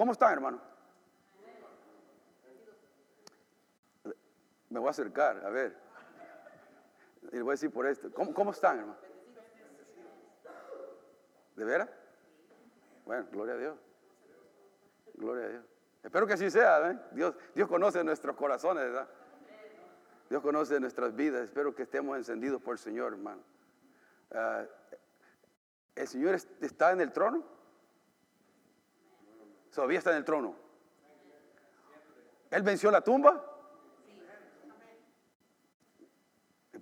¿Cómo están, hermano? Me voy a acercar, a ver. Y le voy a decir por esto. ¿Cómo, cómo están, hermano? ¿De veras? Bueno, gloria a Dios. Gloria a Dios. Espero que así sea, ¿eh? Dios, Dios conoce nuestros corazones, ¿verdad? Dios conoce nuestras vidas. Espero que estemos encendidos por el Señor, hermano. Ah, ¿El Señor está en el trono? Todavía está en el trono. ¿Él venció la tumba?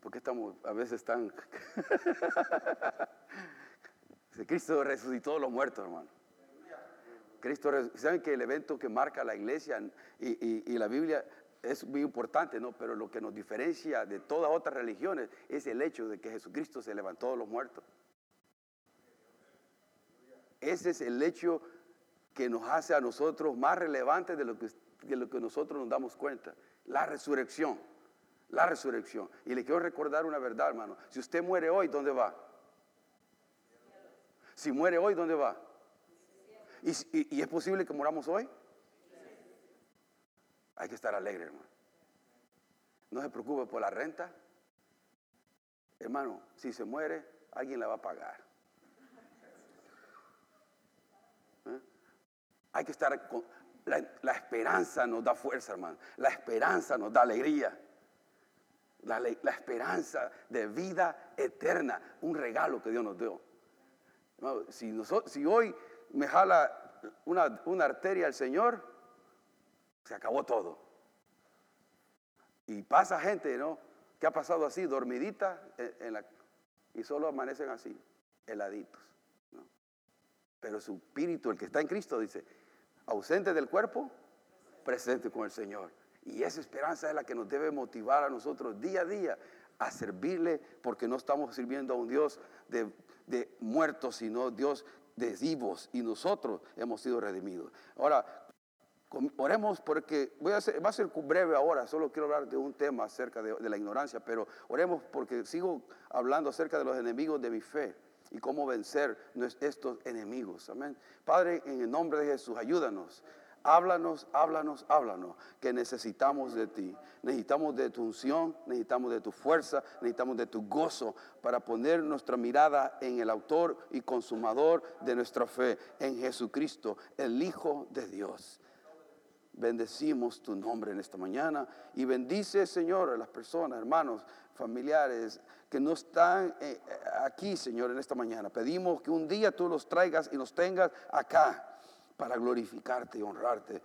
¿Por qué estamos a veces tan... Cristo resucitó a los muertos, hermano. Cristo, ¿saben que el evento que marca la iglesia y, y la Biblia es muy importante, ¿no? Pero lo que nos diferencia de todas otras religiones es el hecho de que Jesucristo se levantó de los muertos. Ese es el hecho que nos hace a nosotros más relevantes de lo que, de lo que nosotros nos damos cuenta. La resurrección. La resurrección. Y le quiero recordar una verdad, hermano. Si usted muere hoy, ¿dónde va? Si muere hoy, ¿dónde va? ¿Y, y es posible que moramos hoy? Hay que estar alegre, hermano. No se preocupe por la renta. Hermano, si se muere, alguien la va a pagar. Hay que estar con... La, esperanza nos da fuerza, hermano. La esperanza nos da alegría. La, esperanza de vida eterna, un regalo que Dios nos dio. si, hoy me jala una, arteria el Señor, se acabó todo. Y pasa gente, ¿no? Que ha pasado así, dormidita, la, y solo amanecen así, heladitos. Pero su espíritu, el que está en Cristo, dice, ausente del cuerpo, presente con el Señor. Y esa esperanza es la que nos debe motivar a nosotros día a día a servirle, porque no estamos sirviendo a un Dios de, de muertos, sino Dios de vivos, y nosotros hemos sido redimidos. Ahora, Oremos porque va a ser breve ahora, solo quiero hablar de un tema acerca de, de, la ignorancia, pero oremos porque sigo hablando acerca de los enemigos de mi fe y cómo vencer estos enemigos. Amén. Padre, en el nombre de Jesús, ayúdanos. Háblanos, háblanos, háblanos, que necesitamos de ti. Necesitamos de tu unción, necesitamos de tu fuerza, necesitamos de tu gozo para poner nuestra mirada en el autor y consumador de nuestra fe, en Jesucristo, el Hijo de Dios. Bendecimos tu nombre en esta mañana y bendice, Señor, a las personas, hermanos, familiares que no están eh, aquí, Señor, en esta mañana. Pedimos que un día tú los traigas y los tengas acá para glorificarte y honrarte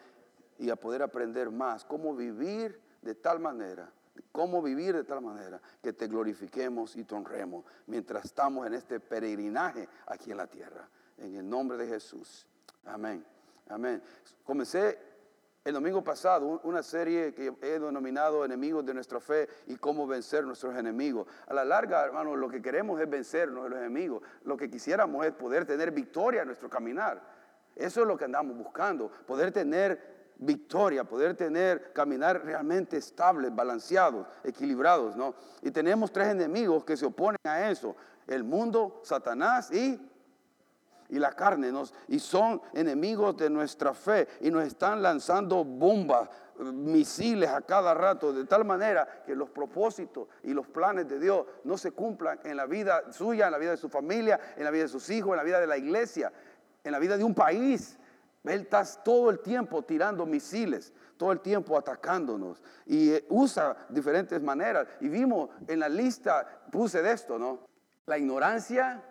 y a poder aprender más cómo vivir de tal manera, cómo vivir de tal manera que te glorifiquemos y te honremos mientras estamos en este peregrinaje aquí en la tierra. En el nombre de Jesús. Amén. Amén. Comencé el domingo pasado, una serie que he denominado Enemigos de nuestra fe y cómo vencer nuestros enemigos. A la larga, hermano, lo que queremos es vencernos los enemigos. Lo que quisiéramos es poder tener victoria en nuestro caminar. Eso es lo que andamos buscando, poder tener victoria, poder tener, caminar realmente estables, balanceados, equilibrados, ¿no? Y tenemos tres enemigos que se oponen a eso, el mundo, Satanás y y la carne nos, y son enemigos de nuestra fe y nos están lanzando bombas, misiles a cada rato, de tal manera que los propósitos y los planes de Dios no se cumplan en la vida suya, en la vida de su familia, en la vida de sus hijos, en la vida de la iglesia, en la vida de un país. Él está todo el tiempo tirando misiles, todo el tiempo atacándonos y eh, usa diferentes maneras. Y vimos en la lista, puse de esto, ¿no? La ignorancia,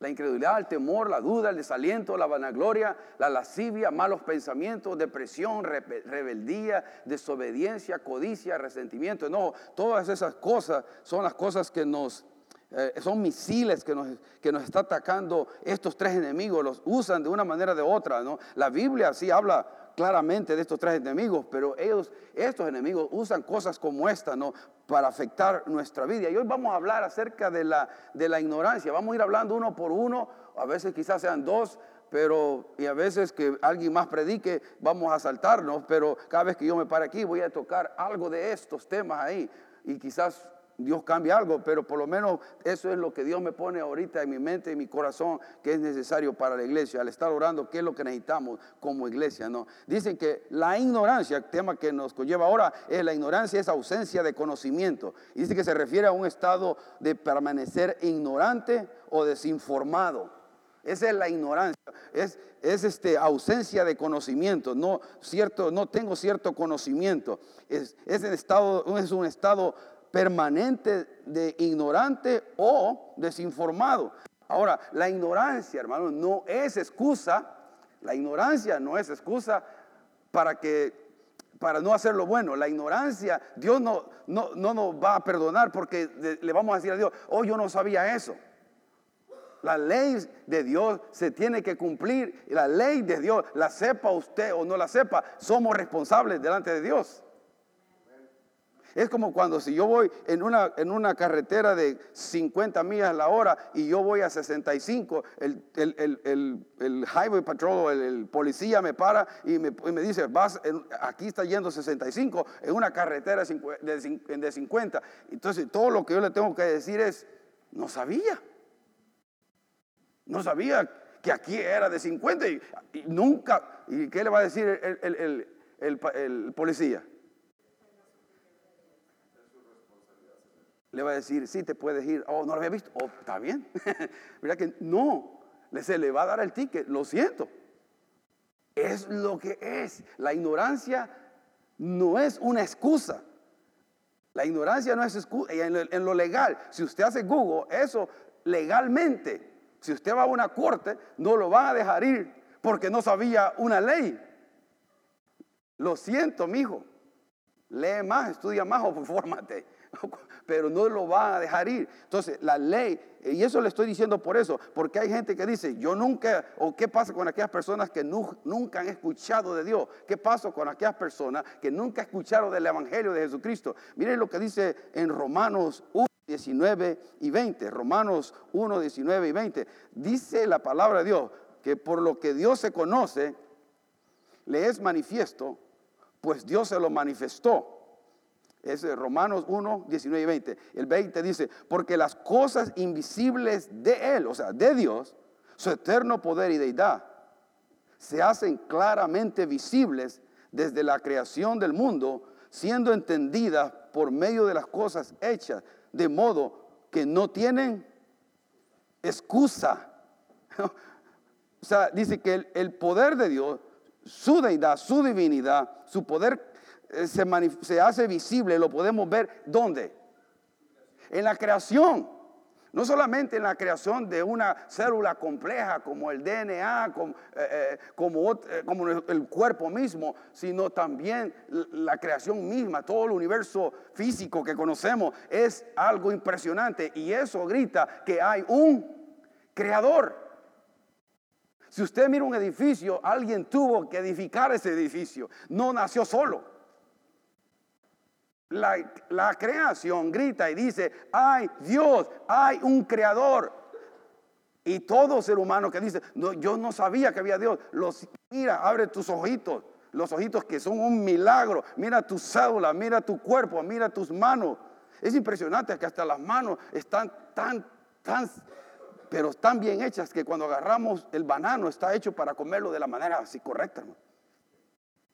la incredulidad, el temor, la duda, el desaliento, la vanagloria, la lascivia, malos pensamientos, depresión, rebeldía, desobediencia, codicia, resentimiento. No, todas esas cosas son las cosas que nos, eh, son misiles que nos, que nos está atacando estos tres enemigos, los usan de una manera o de otra. ¿no? La Biblia sí habla claramente de estos tres enemigos, pero ellos, estos enemigos usan cosas como esta, ¿no? Para afectar nuestra vida. Y hoy vamos a hablar acerca de la, de la ignorancia. Vamos a ir hablando uno por uno, a veces quizás sean dos, pero y a veces que alguien más predique, vamos a saltarnos, pero cada vez que yo me pare aquí voy a tocar algo de estos temas ahí. Y quizás Dios cambia algo, pero por lo menos eso es lo que Dios me pone ahorita en mi mente y mi corazón, que es necesario para la iglesia, al estar orando, qué es lo que necesitamos como iglesia, ¿no? Dicen que la ignorancia, el tema que nos conlleva ahora, es la ignorancia, es ausencia de conocimiento. Dice que se refiere a un estado de permanecer ignorante o desinformado. Esa es la ignorancia, es, es este, ausencia de conocimiento, no, cierto, no tengo cierto conocimiento. Es, es, estado, es un estado permanente de ignorante o desinformado. Ahora, la ignorancia, hermano, no es excusa, la ignorancia no es excusa para que para no hacer lo bueno. La ignorancia, Dios no, no, no nos va a perdonar porque le vamos a decir a Dios, oh, yo no sabía eso. La ley de Dios se tiene que cumplir. La ley de Dios, la sepa usted o no la sepa, somos responsables delante de Dios. Es como cuando si yo voy en una, en una carretera de 50 millas a la hora y yo voy a 65, el, el, highway patrol, el, policía me para y me, dice, vas, aquí está yendo 65 en una carretera de, de 50. Entonces todo lo que yo le tengo que decir es, no sabía. No sabía que aquí era de 50 y, y nunca. ¿Y qué le va a decir el policía? Le va a decir, sí, te puedes ir. Oh, no lo había visto. Oh, está bien. Mira que no, se le va a dar el ticket. Lo siento. Es lo que es. La ignorancia no es una excusa. La ignorancia no es excusa. En lo, en lo legal, si usted hace Google, eso legalmente, si usted va a una corte, no lo van a dejar ir porque no sabía una ley. Lo siento, mijo. Lee más, estudia más o fórmate. pero no lo va a dejar ir. Entonces, la ley, y eso le estoy diciendo por eso, porque hay gente que dice, yo nunca, o qué pasa con aquellas personas que nunca han escuchado de Dios, qué pasa con aquellas personas que nunca escucharon del Evangelio de Jesucristo. Miren lo que dice en Romanos 1. 19 y 20, Romanos 1, 19 y 20, dice la palabra de Dios que por lo que Dios se conoce, le es manifiesto, pues Dios se lo manifestó es Romanos 1, 19 y 20. El 20 dice, porque las cosas invisibles de Él, o sea, de Dios, su eterno poder y deidad, se hacen claramente visibles desde la creación del mundo, siendo entendidas por medio de las cosas hechas, de modo que no tienen excusa. o sea, dice que el, el poder de Dios, su deidad, su divinidad, su poder eh, se, hace visible, lo podemos ver ¿dónde? En la creación. No solamente en la creación de una célula compleja como el DNA, como, eh, eh, como, el cuerpo mismo, sino también la creación misma, todo el universo físico que conocemos es algo impresionante y eso grita que hay un creador. Si usted mira un edificio, alguien tuvo que edificar ese edificio, no nació solo. La, creación grita y dice, hay Dios, hay un creador. Y todo ser humano que dice, no, yo no sabía que había Dios, los, mira, abre tus ojitos, los ojitos que son un milagro, mira tu cédula, mira tu cuerpo, mira tus manos. Es impresionante que hasta las manos están tan, tan, pero tan bien hechas que cuando agarramos el banano está hecho para comerlo de la manera así correcta.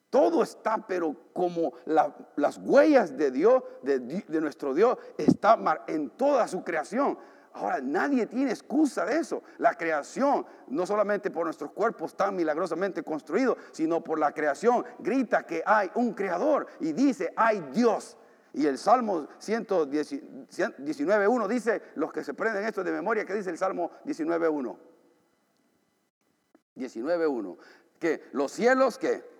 Todo está, pero como las huellas de Dios, de, nuestro Dios, está en toda su creación. Ahora, nadie tiene excusa de eso. La creación, no solamente por nuestros cuerpos tan milagrosamente construidos, sino por la creación, grita que hay un creador y dice, hay Dios. Y el Salmo 119.1 dice, los que se prenden esto de memoria, ¿qué dice el Salmo 19.1? 19.1. Que los cielos que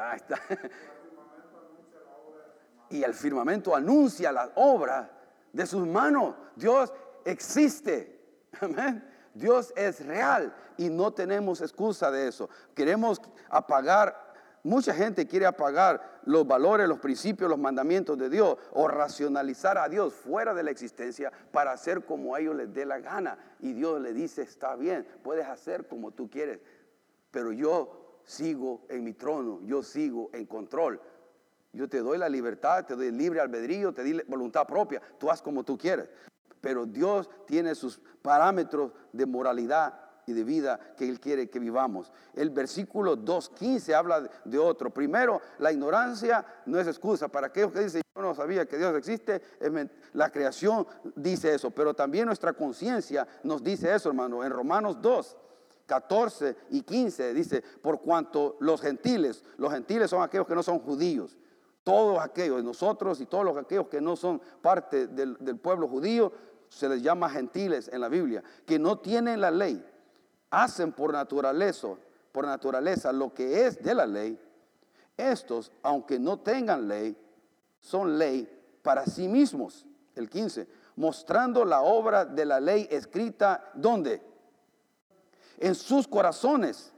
y el firmamento anuncia la obra de sus manos. Dios existe. Amén. Dios es real y no tenemos excusa de eso. Queremos apagar, mucha gente quiere apagar los valores, los principios, los mandamientos de Dios o racionalizar a Dios fuera de la existencia para hacer como a ellos les dé la gana. Y Dios le dice, está bien, puedes hacer como tú quieres, pero yo sigo en mi trono, yo sigo en control. Yo te doy la libertad, te doy libre albedrío, te doy voluntad propia. Tú haz como tú quieres. Pero Dios tiene sus parámetros de moralidad y de vida que Él quiere que vivamos. El versículo 2.15 habla de otro. Primero, la ignorancia no es excusa. Para aquellos que dicen, yo no sabía que Dios existe, la creación dice eso. Pero también nuestra conciencia nos dice eso, hermano. En Romanos 2. 14 y 15 dice, por cuanto los gentiles, los gentiles son aquellos que no son judíos, todos aquellos, nosotros y todos los aquellos que no son parte del, pueblo judío, se les llama gentiles en la Biblia, que no tienen la ley, hacen por naturaleza, por naturaleza lo que es de la ley, estos, aunque no tengan ley, son ley para sí mismos. El 15, mostrando la obra de la ley escrita, ¿dónde? En sus corazones,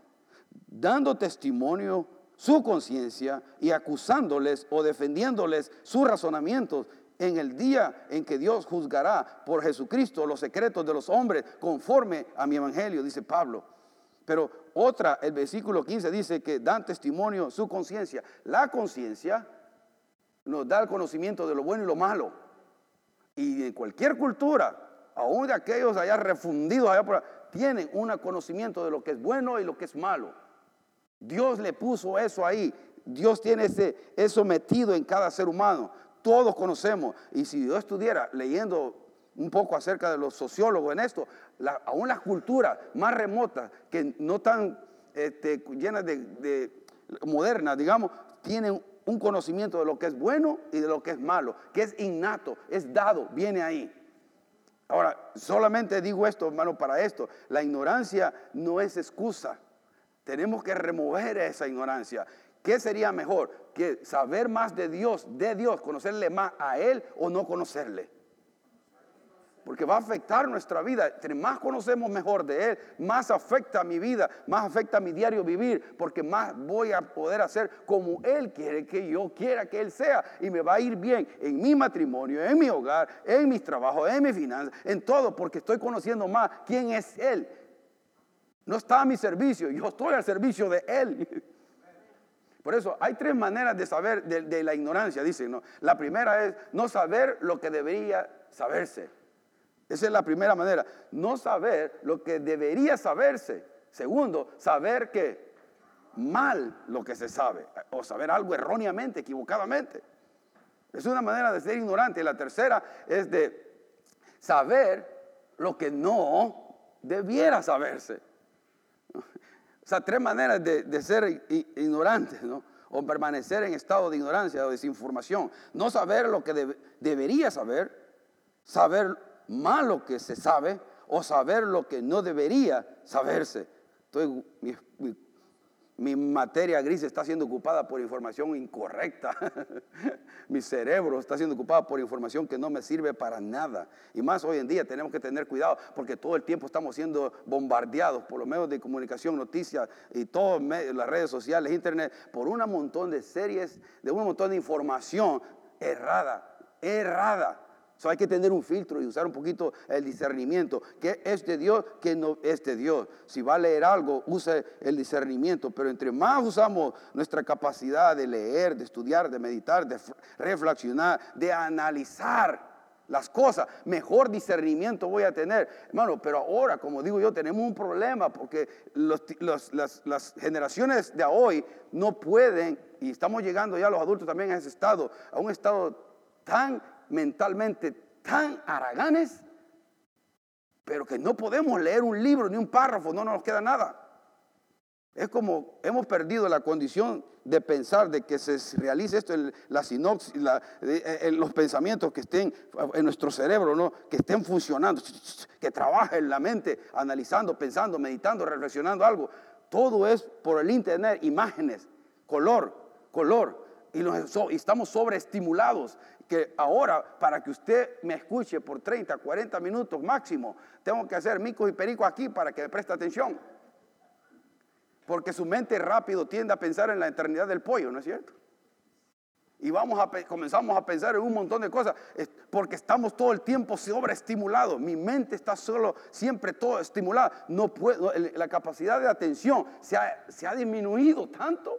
dando testimonio su conciencia y acusándoles o defendiéndoles sus razonamientos en el día en que Dios juzgará por Jesucristo los secretos de los hombres conforme a mi evangelio, dice Pablo. Pero otra, el versículo 15 dice que dan testimonio su conciencia. La conciencia nos da el conocimiento de lo bueno y lo malo. Y en cualquier cultura, aún de aquellos allá refundidos allá por tienen un conocimiento de lo que es bueno y lo que es malo. Dios le puso eso ahí. Dios tiene ese, eso metido en cada ser humano todos conocemos. Y si yo estuviera leyendo un poco acerca de los sociólogos en esto, aún las culturas más remotas, que no este, llenas de, modernas, digamos, tienen un conocimiento de lo que es bueno y de lo que es malo, que es innato, es dado, viene ahí. Ahora, solamente digo esto, hermano, para esto. La ignorancia no es excusa. Tenemos que remover esa ignorancia. ¿Qué sería mejor? Que saber más de Dios, de Dios, conocerle más a Él o no conocerle. Porque va a afectar nuestra vida. Entre más conocemos mejor de Él, más afecta mi vida, más afecta mi diario vivir, porque más voy a poder hacer como Él quiere que yo quiera que Él sea. Y me va a ir bien en mi matrimonio, en mi hogar, en mis trabajos, en mis finanzas, en todo, porque estoy conociendo más quién es Él. No está a mi servicio, yo estoy al servicio de Él. Por eso hay tres maneras de saber de, la ignorancia, dicen. ¿no? La primera es no saber lo que debería saberse. Esa es la primera manera. No saber lo que debería saberse. Segundo, saber que mal lo que se sabe. O saber algo erróneamente, equivocadamente. Es una manera de ser ignorante. La tercera es de saber lo que no debiera saberse. O sea, tres maneras de, ser ignorantes, ¿no? O permanecer en estado de ignorancia o desinformación. No saber lo que debería saber, saber mal lo que se sabe o saber lo que no debería saberse. Entonces, mi, mi materia gris está siendo ocupada por información incorrecta. Mi cerebro está siendo ocupado por información que no me sirve para nada. Y más hoy en día tenemos que tener cuidado porque todo el tiempo estamos siendo bombardeados por los medios de comunicación, noticias y todas las redes sociales, internet, por un montón de series, de un montón de información errada, errada hay que tener un filtro y usar un poquito el discernimiento. ¿Qué es de Dios? ¿Qué no es de Dios? Si va a leer algo, use el discernimiento. Pero entre más usamos nuestra capacidad de leer, de estudiar, de meditar, de reflexionar, de analizar las cosas, mejor discernimiento voy a tener. Hermano, pero ahora, como digo yo, tenemos un problema porque las, las, generaciones de hoy no pueden, y estamos llegando ya los adultos también a ese estado, a un estado tan mentalmente tan haraganes, pero que no podemos leer un libro ni un párrafo, no nos queda nada. Es como hemos perdido la condición de pensar, de que se realice esto, en la sinopsis, en los pensamientos que estén en nuestro cerebro, ¿no? que estén funcionando, que trabaje en la mente, analizando, pensando, meditando, reflexionando algo. Todo es por el internet, imágenes, color, color. Y, y estamos sobreestimulados que ahora para que usted me escuche por 30, 40 minutos máximo, tengo que hacer mico y perico aquí para que me preste atención. Porque su mente rápido tiende a pensar en la eternidad del pollo, ¿no es cierto? Y vamos a, comenzamos a pensar en un montón de cosas, porque estamos todo el tiempo sobreestimulados. Mi mente está solo, siempre todo estimulada. No puedo, la capacidad de atención se ha, disminuido tanto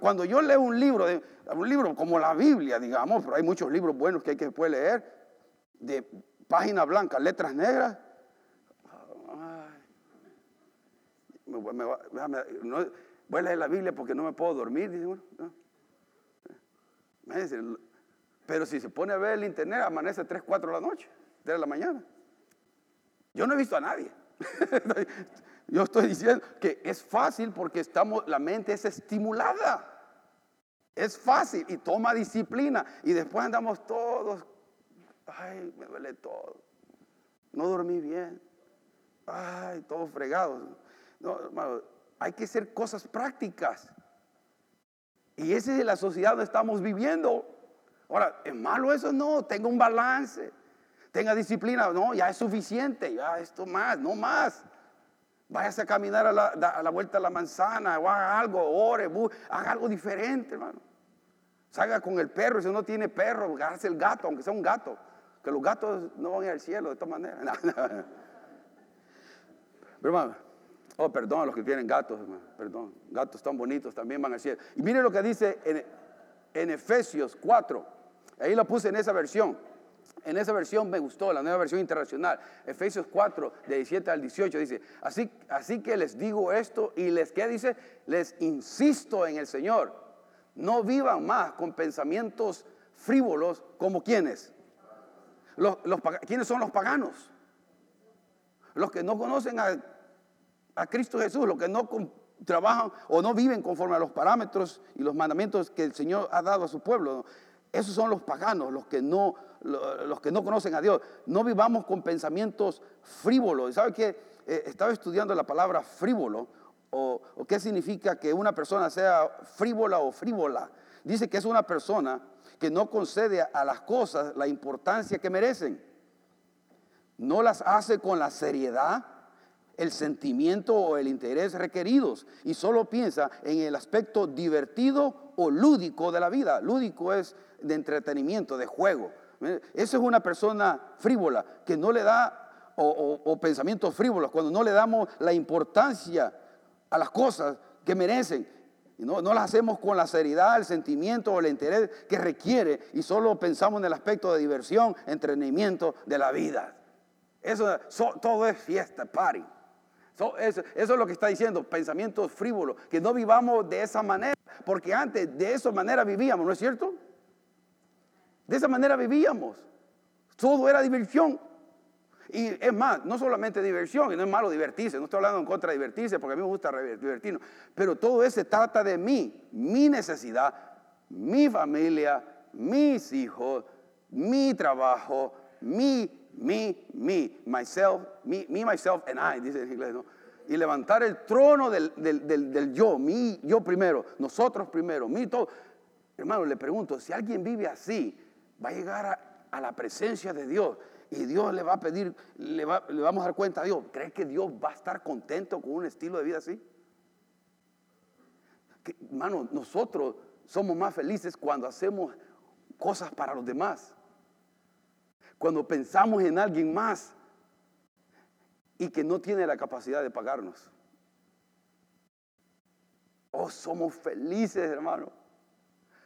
cuando yo leo un libro, un libro como la Biblia, digamos, pero hay muchos libros buenos que hay que después leer, de página blanca, letras negras. voy a leer la Biblia porque no me puedo dormir. Pero si se pone a ver el internet, amanece 3, 4 de la noche, 3 de la mañana. Yo no he visto a nadie. Yo estoy diciendo que es fácil porque estamos, la mente es estimulada. Es fácil y toma disciplina. Y después andamos todos, ay, me duele todo. No dormí bien. Ay, todos fregados. No, hay que hacer cosas prácticas. Y esa es la sociedad donde estamos viviendo. Ahora, ¿es malo eso? No, tenga un balance. Tenga disciplina. No, ya es suficiente. Ya esto más, no más. Váyase a caminar a la, vuelta de la manzana o haga algo, ore, haga algo diferente, hermano. Salga con el perro, si no tiene perro, agarre el gato, aunque sea un gato. Que los gatos no van al cielo de esta manera. Pero hermano, oh, perdón a los que tienen gatos, hermano, perdón. Gatos tan bonitos también van al cielo. Y mire lo que dice en, en Efesios 4. Ahí lo puse en esa versión. En esa versión me gustó, la nueva versión internacional. Efesios 4, de 17 al 18 dice, así, así que les digo esto y les, ¿qué dice? Les insisto en el Señor, no vivan más con pensamientos frívolos como quienes. Los, ¿Quiénes son los paganos? Los que no conocen a, a Cristo Jesús, los que no trabajan o no viven conforme a los parámetros y los mandamientos que el Señor ha dado a su pueblo. Esos son los paganos, los que no, los que no conocen a Dios. No vivamos con pensamientos frívolos. ¿Sabe qué? Eh, estaba estudiando la palabra frívolo o, qué significa que una persona sea frívola o frívola. Dice que es una persona que no concede a las cosas la importancia que merecen. No las hace con la seriedad, el sentimiento o el interés requeridos y solo piensa en el aspecto divertido o lúdico de la vida. Lúdico es de entretenimiento, de juego. Esa es una persona frívola que no le da, o, pensamientos frívolos, cuando no le damos la importancia a las cosas que merecen. No, no las hacemos con la seriedad, el sentimiento o el interés que requiere y solo pensamos en el aspecto de diversión, entretenimiento de la vida. Eso todo es fiesta, party. eso, eso, es lo que está diciendo, pensamientos frívolos, que no vivamos de esa manera, porque antes de esa manera vivíamos, ¿no es cierto? De esa manera vivíamos. Todo era diversión. Y es más, no solamente diversión, y no es malo divertirse, no estoy hablando en contra de divertirse, porque a mí me gusta divertirnos, pero todo eso se trata de mí, mi necesidad, mi familia, mis hijos, mi trabajo, mi, mi, mi, myself, me, myself and I, dice en inglés, ¿no? Y levantar el trono del, del yo, mi, yo primero, nosotros primero, mi todo. Hermano, le pregunto, si alguien vive así, va a llegar a, la presencia de Dios y Dios le va a pedir, le, vamos a dar cuenta a Dios. ¿Crees que Dios va a estar contento con un estilo de vida así? hermano, nosotros somos más felices cuando hacemos cosas para los demás. Cuando pensamos en alguien más y que no tiene la capacidad de pagarnos. Oh, somos felices, hermano.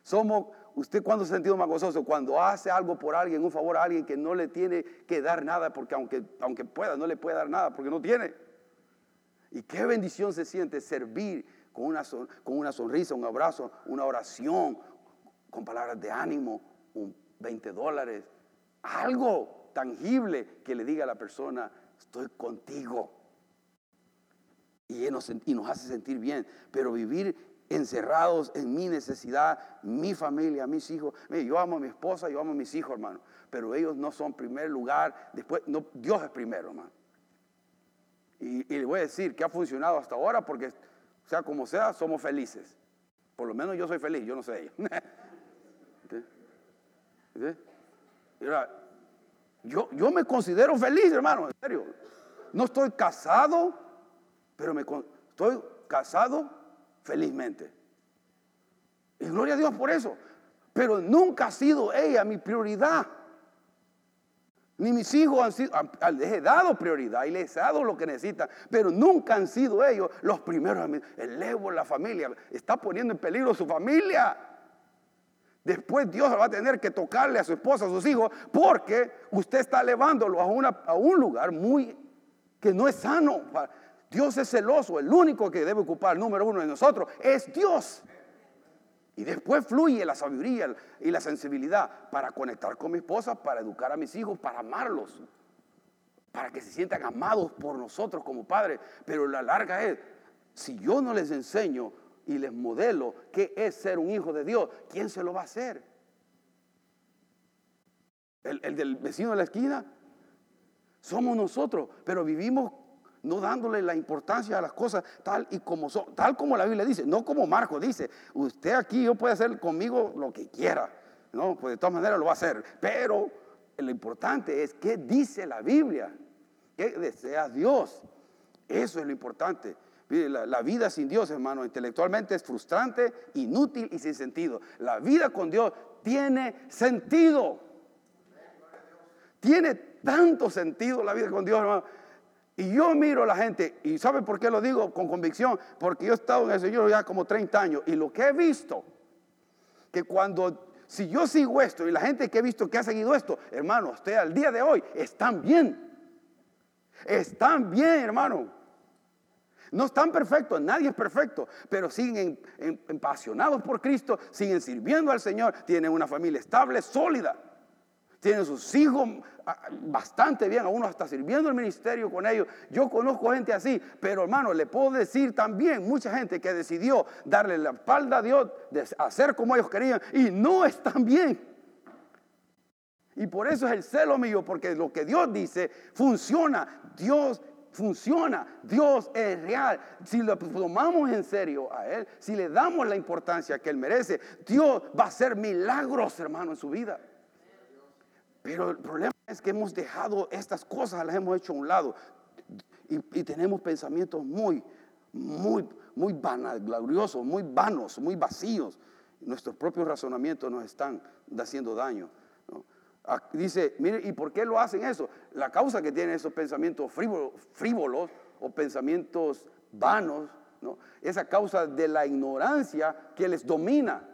Somos ¿Usted cuándo se ha sentido más gozoso? Cuando hace algo por alguien, un favor a alguien que no le tiene que dar nada, porque aunque, aunque pueda, no le puede dar nada, porque no tiene. Y qué bendición se siente servir con una, con una sonrisa, un abrazo, una oración, con palabras de ánimo, un 20 dólares, algo tangible que le diga a la persona, estoy contigo. Y nos, y nos hace sentir bien, pero vivir encerrados en mi necesidad, mi familia, mis hijos. yo amo a mi esposa, yo amo a mis hijos, hermano, pero ellos no son primer lugar, después, Dios es primero, hermano. Y, le voy a decir que ha funcionado hasta ahora porque, sea como sea, somos felices. Por lo menos yo soy feliz, yo no sé ella. Yo, yo me considero feliz, hermano, en serio. No estoy casado, pero me, estoy casado felizmente. Y gloria a Dios por eso. Pero nunca ha sido ella mi prioridad. Ni mis hijos han sido, les he dado prioridad y les he dado lo que necesitan, pero nunca han sido ellos los primeros. El ego, la familia, está poniendo en peligro su familia. Después Dios va a tener que tocarle a su esposa, a sus hijos, porque usted está elevándolo a, una, a un lugar muy que no es sano. Dios es celoso, el único que debe ocupar el número uno de nosotros es Dios. Y después fluye la sabiduría y la sensibilidad para conectar con mi esposa, para educar a mis hijos, para amarlos, para que se sientan amados por nosotros como padres. Pero la larga es, si yo no les enseño y les modelo qué es ser un hijo de Dios, ¿quién se lo va a hacer? ¿El, el del vecino de la esquina? Somos nosotros, pero vivimos no dándole la importancia a las cosas tal y como son, tal como la Biblia dice, no como Marco dice, usted aquí yo puede hacer conmigo lo que quiera, no, pues de todas maneras lo va a hacer, pero lo importante es qué dice la Biblia, qué desea Dios, eso es lo importante. La, la, vida sin Dios, hermano, intelectualmente es frustrante, inútil y sin sentido. La vida con Dios tiene sentido. Tiene tanto sentido la vida con Dios, hermano y yo miro a la gente, y ¿sabe por qué lo digo con convicción? Porque yo he estado en el Señor ya como 30 años, y lo que he visto, que cuando, si yo sigo esto, y la gente que he visto que ha seguido esto, hermano, usted al día de hoy están bien. Están bien, hermano. No están perfectos, nadie es perfecto, pero siguen apasionados por Cristo, siguen sirviendo al Señor, tienen una familia estable, sólida tienen sus hijos ah, bastante bien, a uno hasta sirviendo el ministerio con ellos. Yo conozco gente así, pero hermano, le puedo decir también mucha gente que decidió darle la espalda a Dios, de hacer como ellos querían y no están bien. Y por eso es el celo mío, porque lo que Dios dice funciona. Dios funciona. Dios es real. Si lo tomamos en serio a Él, si le damos la importancia que Él merece, Dios va a hacer milagros, hermano, en su vida. Pero el problema es que hemos dejado estas cosas, las hemos hecho a un lado. Y, tenemos pensamientos muy, muy, muy gloriosos, muy vanos, muy vacíos. Nuestros propios razonamientos nos están haciendo daño. Dice, mire, ¿y por qué lo hacen eso? La causa que tienen esos pensamientos frívolos, frívolos o pensamientos vanos, ¿no? esa causa de la ignorancia que les domina.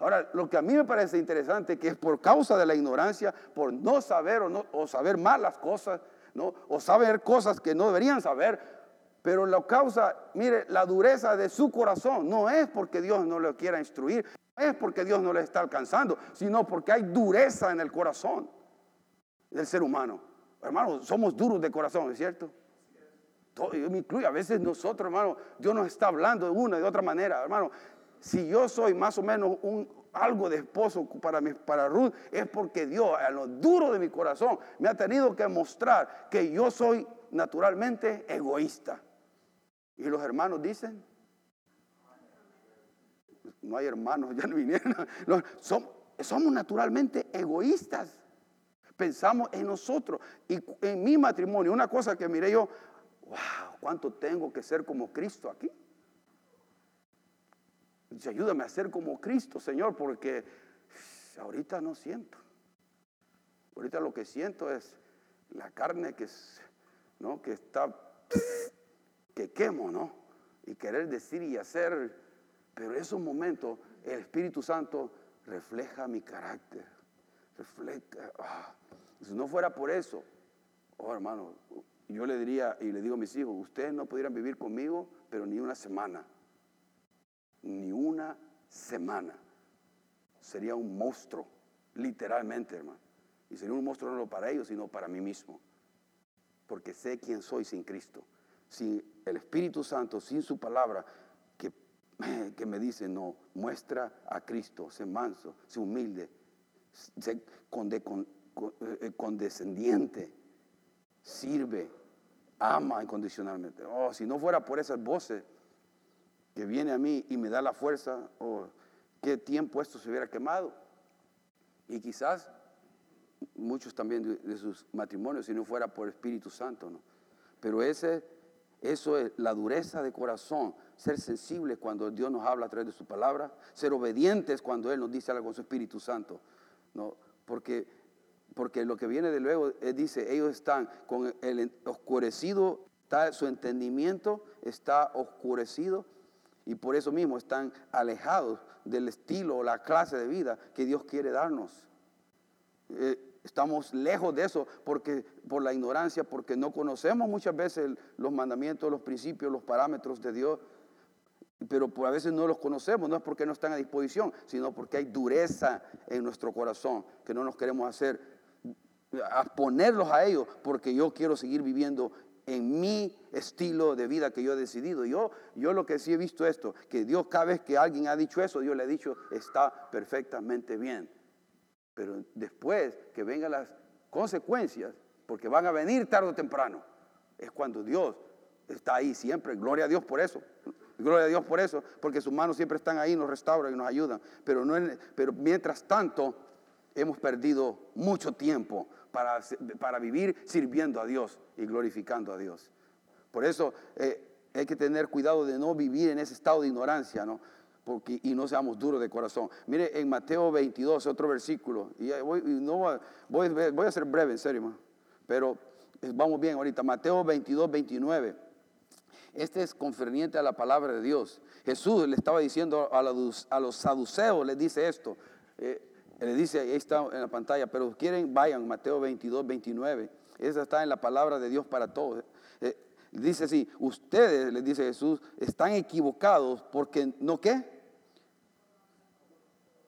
Ahora, lo que a mí me parece interesante que es por causa de la ignorancia, por no saber o, no, o saber mal las cosas, ¿no? o saber cosas que no deberían saber, pero la causa, mire, la dureza de su corazón no es porque Dios no le quiera instruir, no es porque Dios no le está alcanzando, sino porque hay dureza en el corazón del ser humano. Hermano, somos duros de corazón, ¿es cierto? Todo, a veces nosotros, hermano, Dios nos está hablando de una y de otra manera, hermano si yo soy más o menos algo de esposo para, para Ruth, es porque Dios, a lo duro de mi corazón, me ha tenido que mostrar que yo soy naturalmente egoísta. Y los hermanos dicen, no hay hermanos, ya no vinieron. somos, somos naturalmente egoístas. Pensamos en nosotros. Y en mi matrimonio, una cosa que miré yo, wow, ¿cuánto tengo que ser como Cristo aquí? Ayúdame a ser como Cristo, Señor, porque ahorita no siento. Ahorita lo que siento es la carne que, ¿no? que está, que quemo, ¿no? Y querer decir y hacer. Pero en esos momentos el Espíritu Santo refleja mi carácter. Refleja. Ah. Si no fuera por eso, oh hermano, yo le diría y le digo a mis hijos, ustedes no pudieran vivir conmigo, pero ni una semana ni una semana. Sería un monstruo, literalmente, hermano. Y sería un monstruo no para ellos, sino para mí mismo. Porque sé quién soy sin Cristo. Sin el Espíritu Santo, sin su palabra, que, que me dice, no, muestra a Cristo, sé manso, sé humilde, sé eh, condescendiente, sirve, ama incondicionalmente. Oh, si no fuera por esas voces, que viene a mí y me da la fuerza, o qué tiempo esto se hubiera quemado. Y quizás muchos también de, sus matrimonios, si no fuera por Espíritu Santo, ¿no? Pero ese, eso es la dureza de corazón, ser sensibles cuando Dios nos habla a través de su palabra, ser obedientes cuando Él nos dice algo con su Espíritu Santo, ¿no? Porque porque lo que viene de luego dice, ellos están con el oscurecido, su entendimiento está oscurecido y por eso mismo están alejados del estilo o la clase de vida que Dios quiere darnos. Eh, estamos lejos de eso porque por la ignorancia, porque no conocemos muchas veces los mandamientos, los principios, los parámetros de Dios. Pero a veces no los conocemos, no es porque no están a disposición, sino porque hay dureza en nuestro corazón, que no nos queremos hacer, a ponerlos a ellos, porque yo quiero seguir viviendo en mi estilo de vida que yo he decidido. Yo, yo lo que sí he visto esto, que Dios cada vez que alguien ha dicho eso, Dios le ha dicho, está perfectamente bien. Pero después que vengan las consecuencias, porque van a venir tarde o temprano, es cuando Dios está ahí siempre. Gloria a Dios por eso. Gloria a Dios por eso, porque sus manos siempre están ahí, nos restauran y nos ayudan. Pero, no pero mientras tanto, hemos perdido mucho tiempo para, para, vivir sirviendo a Dios y glorificando a Dios. Por eso eh, hay que tener cuidado de no vivir en ese estado de ignorancia, ¿no? Porque, y no seamos duros de corazón. Mire, en Mateo 22, otro versículo, y voy, voy, voy a ser breve, en serio, pero vamos bien ahorita. Mateo 22, 29. Este es concerniente a la palabra de Dios. Jesús le estaba diciendo a los, a los saduceos, les dice esto. Eh, le dice, ahí está en la pantalla, pero quieren, vayan, Mateo 22, 29. Esa está en la palabra de Dios para todos. Eh, dice así, ustedes, les dice Jesús, están equivocados porque, ¿no qué?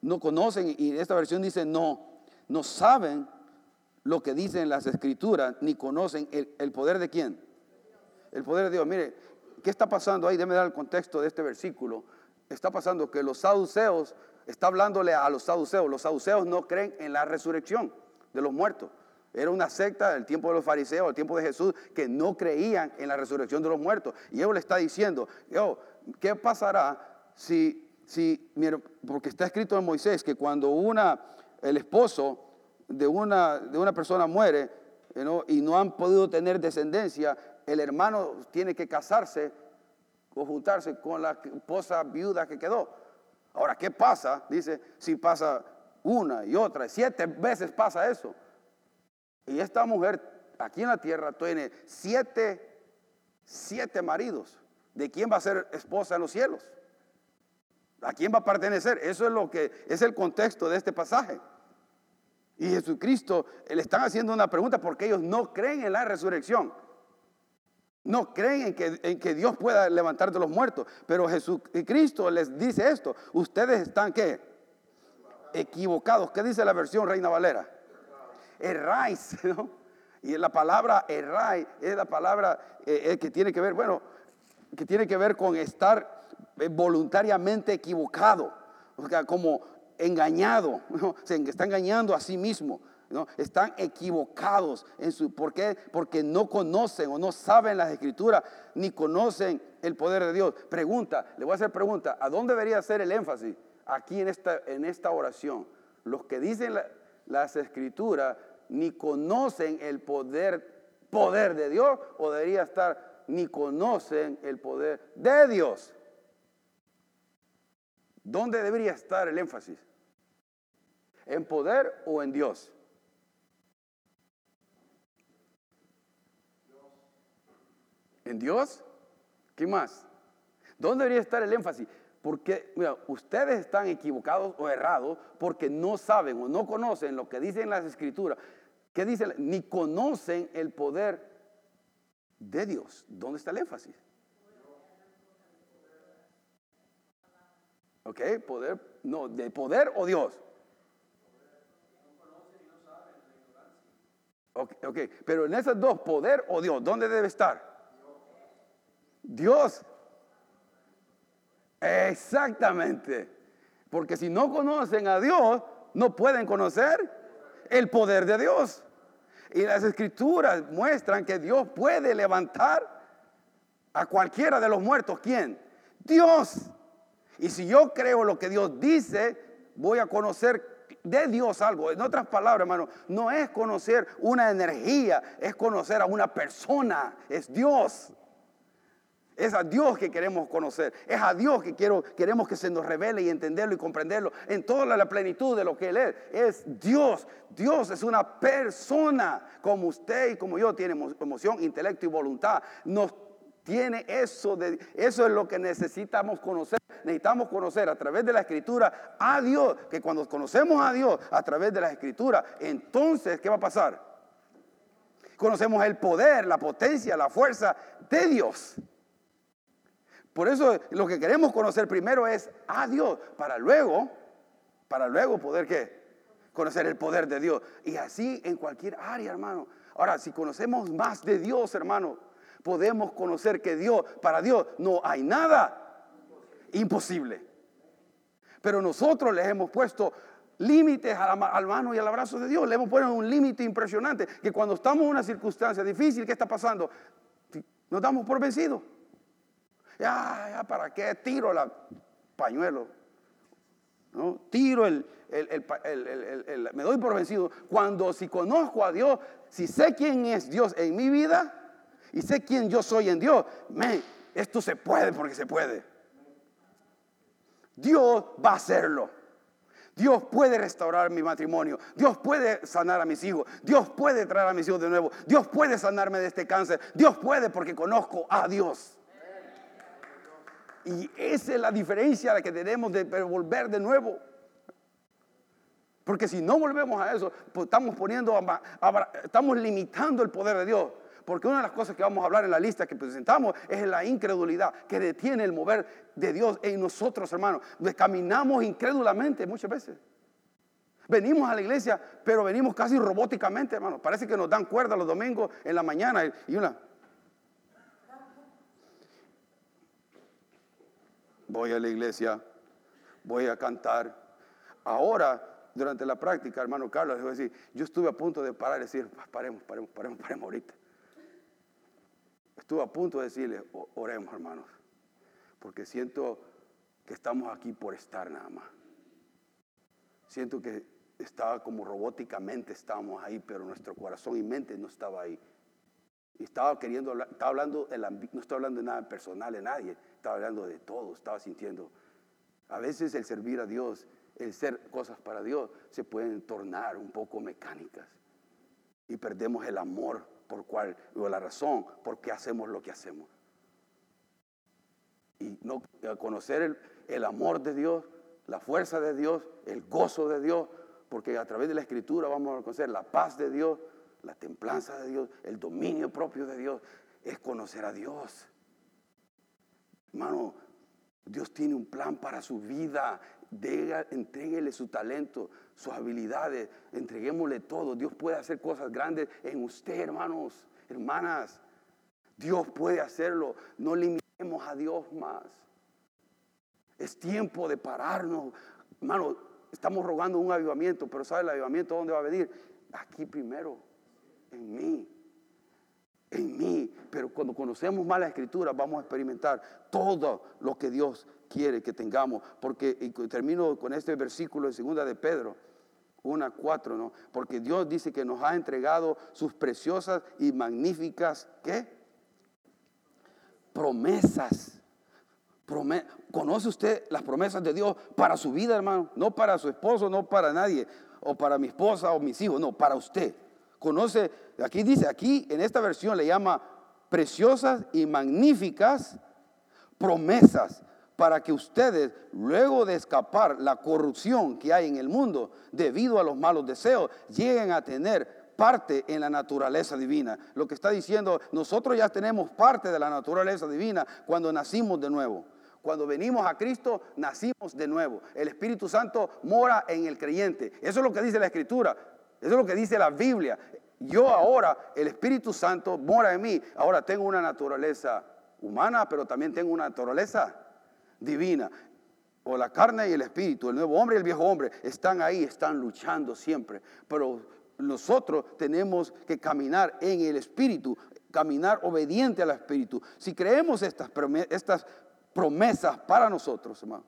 No conocen, y esta versión dice, no, no saben lo que dicen las escrituras, ni conocen el, el poder de quién. El poder de Dios. Mire, ¿Qué está pasando ahí? Déme dar el contexto de este versículo. Está pasando que los saduceos, está hablándole a los saduceos, los saduceos no creen en la resurrección de los muertos. Era una secta del tiempo de los fariseos, del tiempo de Jesús, que no creían en la resurrección de los muertos. Y él le está diciendo, yo, ¿qué pasará si, si, porque está escrito en Moisés que cuando una, el esposo de una, de una persona muere y no han podido tener descendencia, el hermano tiene que casarse o juntarse con la esposa viuda que quedó. Ahora, ¿qué pasa? Dice, si pasa una y otra, siete veces pasa eso. Y esta mujer aquí en la tierra tiene siete, siete maridos. ¿De quién va a ser esposa en los cielos? ¿A quién va a pertenecer? Eso es lo que es el contexto de este pasaje. Y Jesucristo le están haciendo una pregunta porque ellos no creen en la resurrección. No creen en que, en que, Dios pueda levantar de los muertos. Pero Jesucristo les dice esto. Ustedes están qué? Equivocados. ¿Qué dice la versión Reina Valera? Erráis. Y la palabra erráis es la palabra eh, eh, que tiene que ver, bueno, que tiene que ver con estar eh, voluntariamente equivocado. O sea, como engañado. Se está engañando a sí mismo. Están equivocados en su ¿por qué? Porque no conocen o no saben las escrituras ni conocen el poder de Dios. Pregunta, le voy a hacer pregunta, ¿a dónde debería ser el énfasis? Aquí en esta, en esta oración. Los que dicen las escrituras ni conocen el poder, poder de Dios o debería estar ni conocen el poder de Dios. ¿Dónde debería estar el énfasis? ¿En poder o en Dios? ¿En Dios? ¿Qué más? ¿Dónde debería estar el énfasis? Porque, mira, ustedes están equivocados o errados porque no saben o no conocen lo que dicen las escrituras. ¿Qué dicen? Ni conocen el poder de Dios. ¿Dónde está el énfasis? ¿Ok? Poder, no, de poder o Dios. Ok, ok, pero en esos dos, poder o Dios, ¿dónde debe estar? Dios. Exactamente. Porque si no conocen a Dios, no pueden conocer el poder de Dios. Y las escrituras muestran que Dios puede levantar a cualquiera de los muertos. ¿Quién? Dios. Y si yo creo lo que Dios dice, voy a conocer de Dios algo. En otras palabras, hermano, no es conocer una energía, es conocer a una persona, es Dios. Es a Dios que queremos conocer. Es a Dios que quiero, queremos que se nos revele y entenderlo y comprenderlo en toda la plenitud de lo que Él es. Es Dios. Dios es una persona como usted y como yo. Tiene emoción, intelecto y voluntad. Nos tiene eso. De, eso es lo que necesitamos conocer. Necesitamos conocer a través de la escritura a Dios. Que cuando conocemos a Dios a través de la escritura, entonces, ¿qué va a pasar? Conocemos el poder, la potencia, la fuerza de Dios. Por eso lo que queremos conocer primero es a Dios, para luego, para luego poder qué? Conocer el poder de Dios. Y así en cualquier área, hermano. Ahora, si conocemos más de Dios, hermano, podemos conocer que Dios, para Dios no hay nada imposible. Pero nosotros les hemos puesto límites al mano y al abrazo de Dios. Le hemos puesto un límite impresionante que cuando estamos en una circunstancia difícil, ¿qué está pasando? Nos damos por vencidos. Ya, ya, ¿para qué tiro el pañuelo? ¿No? Tiro el, el, me doy por vencido. Cuando si conozco a Dios, si sé quién es Dios en mi vida y sé quién yo soy en Dios, me, esto se puede porque se puede. Dios va a hacerlo. Dios puede restaurar mi matrimonio. Dios puede sanar a mis hijos. Dios puede traer a mis hijos de nuevo. Dios puede sanarme de este cáncer. Dios puede porque conozco a Dios. Y esa es la diferencia que tenemos de volver de nuevo. Porque si no volvemos a eso, pues estamos poniendo, estamos limitando el poder de Dios. Porque una de las cosas que vamos a hablar en la lista que presentamos es la incredulidad que detiene el mover de Dios en nosotros, hermanos. Caminamos incrédulamente muchas veces. Venimos a la iglesia, pero venimos casi robóticamente, hermanos. Parece que nos dan cuerda los domingos en la mañana y una, voy a la iglesia, voy a cantar. Ahora, durante la práctica, hermano Carlos, yo estuve a punto de parar y decir, paremos, paremos, paremos, paremos ahorita. Estuve a punto de decirle, oremos hermanos, porque siento que estamos aquí por estar nada más. Siento que estaba como robóticamente estábamos ahí, pero nuestro corazón y mente no estaba ahí. Y estaba queriendo, estaba hablando, no estaba hablando de nada personal de nadie, estaba hablando de todo, estaba sintiendo. A veces el servir a Dios, el ser cosas para Dios, se pueden tornar un poco mecánicas. Y perdemos el amor por cual, o la razón por qué hacemos lo que hacemos. Y no conocer el, el amor de Dios, la fuerza de Dios, el gozo de Dios, porque a través de la escritura vamos a conocer la paz de Dios, la templanza de Dios, el dominio propio de Dios, es conocer a Dios. Hermano, Dios tiene un plan para su vida. Entréguele su talento, sus habilidades, entreguémosle todo. Dios puede hacer cosas grandes en usted, hermanos, hermanas. Dios puede hacerlo. No limitemos a Dios más. Es tiempo de pararnos. Hermano, estamos rogando un avivamiento, pero ¿sabe el avivamiento dónde va a venir? Aquí primero en mí, en mí. Pero cuando conocemos más la escritura, vamos a experimentar todo lo que Dios quiere que tengamos. Porque, y termino con este versículo de segunda de Pedro. Una cuatro, ¿no? Porque Dios dice que nos ha entregado sus preciosas y magníficas, ¿qué? Promesas. ¿Conoce usted las promesas de Dios para su vida, hermano? No para su esposo, no para nadie, o para mi esposa o mis hijos, no, para usted conoce, aquí dice, aquí en esta versión le llama preciosas y magníficas promesas para que ustedes, luego de escapar la corrupción que hay en el mundo debido a los malos deseos, lleguen a tener parte en la naturaleza divina. Lo que está diciendo, nosotros ya tenemos parte de la naturaleza divina cuando nacimos de nuevo. Cuando venimos a Cristo, nacimos de nuevo. El Espíritu Santo mora en el creyente. Eso es lo que dice la Escritura. Eso es lo que dice la Biblia. Yo ahora, el Espíritu Santo mora en mí. Ahora tengo una naturaleza humana, pero también tengo una naturaleza divina. O la carne y el espíritu, el nuevo hombre y el viejo hombre, están ahí, están luchando siempre. Pero nosotros tenemos que caminar en el espíritu, caminar obediente al espíritu. Si creemos estas, promesas para nosotros, hermano,